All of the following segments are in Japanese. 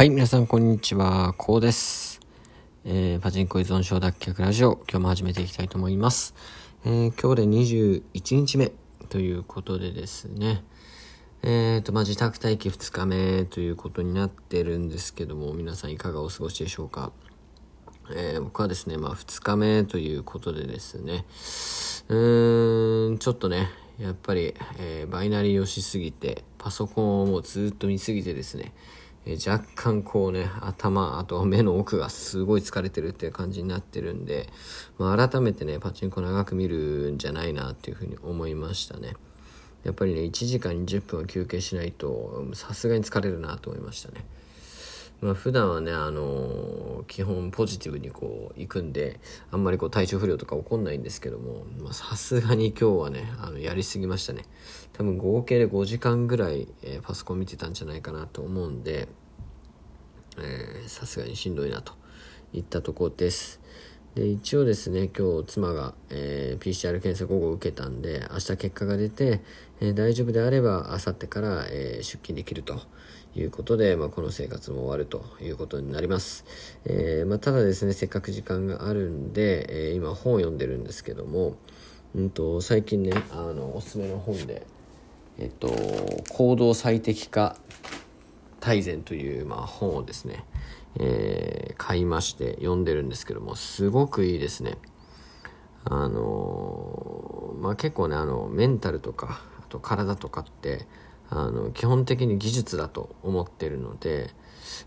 はい、皆さんこんにちは、こうです。えー、パチンコ依存症脱却ラジオ、今日も始めていきたいと思います。えー、今日で21日目ということでですね、えーと、まあ、自宅待機2日目ということになってるんですけども、皆さんいかがお過ごしでしょうか。えー、僕はですね、まあ、2日目ということでですね、うーん、ちょっとね、やっぱり、え、バイナリーをしすぎて、パソコンをもうずっと見すぎてですね、えー、若干こうね、頭、あと目の奥がすごい疲れてるっていう感じになってるんで、まあ、改めてね、パチンコ長く見るんじゃないなっていうふうに思いましたね。やっぱりね、1時間20分は休憩しないと、さすがに疲れるなと思いましたね。まあ、普段はね、あのー、基本ポジティブにこう行くんで、あんまりこう体調不良とか起こんないんですけども、さすがに今日はね、あの、やりすぎましたね。多分合計で5時間ぐらい、えー、パソコン見てたんじゃないかなと思うんで、さすがにしんどいなといったとこです。で一応ですね今日妻が、えー、PCR 検査午後受けたんで明日結果が出て、えー、大丈夫であれば明後日から、えー、出勤できるということで、まあ、この生活も終わるということになります、えまあ、ただですねせっかく時間があるんで、え今本を読んでるんですけども、うんと、最近ねあのおすすめの本でえっと行動最適化大全という、まあ、本をですね、え、買いまして読んでるんですけどもすごくいいですね。あのー、まあ、結構ねあのメンタルとかあと体とかってあの基本的に技術だと思ってるので、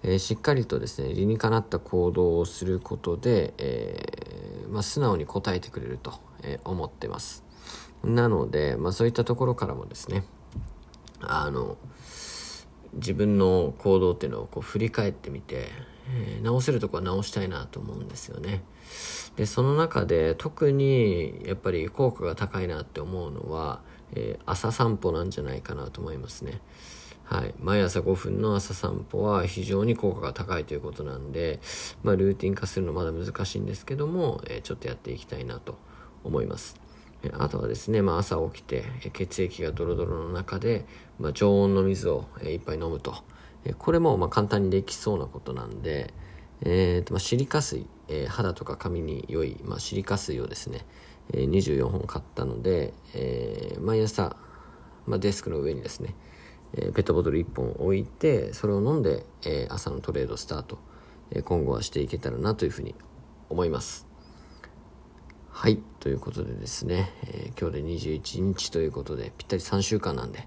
えー、しっかりとですね理にかなった行動をすることで、えー、まあ、素直に応えてくれると、え思ってます。なので、まあ、そういったところからもですねあの自分の行動っていうのをこう振り返ってみて、えー、直せるとこは直したいなと思うんですよね。でその中で特にやっぱり効果が高いなって思うのは、えー、朝散歩なんじゃないかなと思いますね。はい、毎朝5分の朝散歩は非常に効果が高いということなんで、まあ、ルーティン化するのまだ難しいんですけども、えー、ちょっとやっていきたいなと思います。あとはですね、まあ、朝起きて血液がドロドロの中で、まあ、常温の水を一杯飲むと。これもまあ簡単にできそうなことなんで、えーとまあ、シリカ水、えー、肌とか髪に良い、まあ、シリカ水をですね、えー、24本買ったので、えー、毎朝、まあ、デスクの上にですね、えー、ペットボトル1本置いてそれを飲んで、えー、朝のトレードスタート、えー、今後はしていけたらなというふうに思います。はい。ということでですね、えー、今日で21日ということで、ぴったり3週間なんで、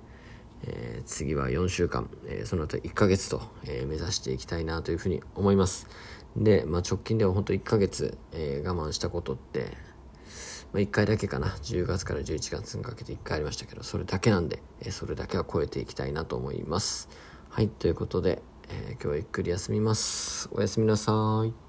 えー、次は4週間、えー、その後1ヶ月と、え目指していきたいなというふうに思います。で、まあ、直近では本当1ヶ月、え我慢したことって、まあ、1回だけかな。10月から11月にかけて1回ありましたけど、それだけなんで、えそれだけは超えていきたいなと思います。はい。ということで、え今日はゆっくり休みます。おやすみなさい。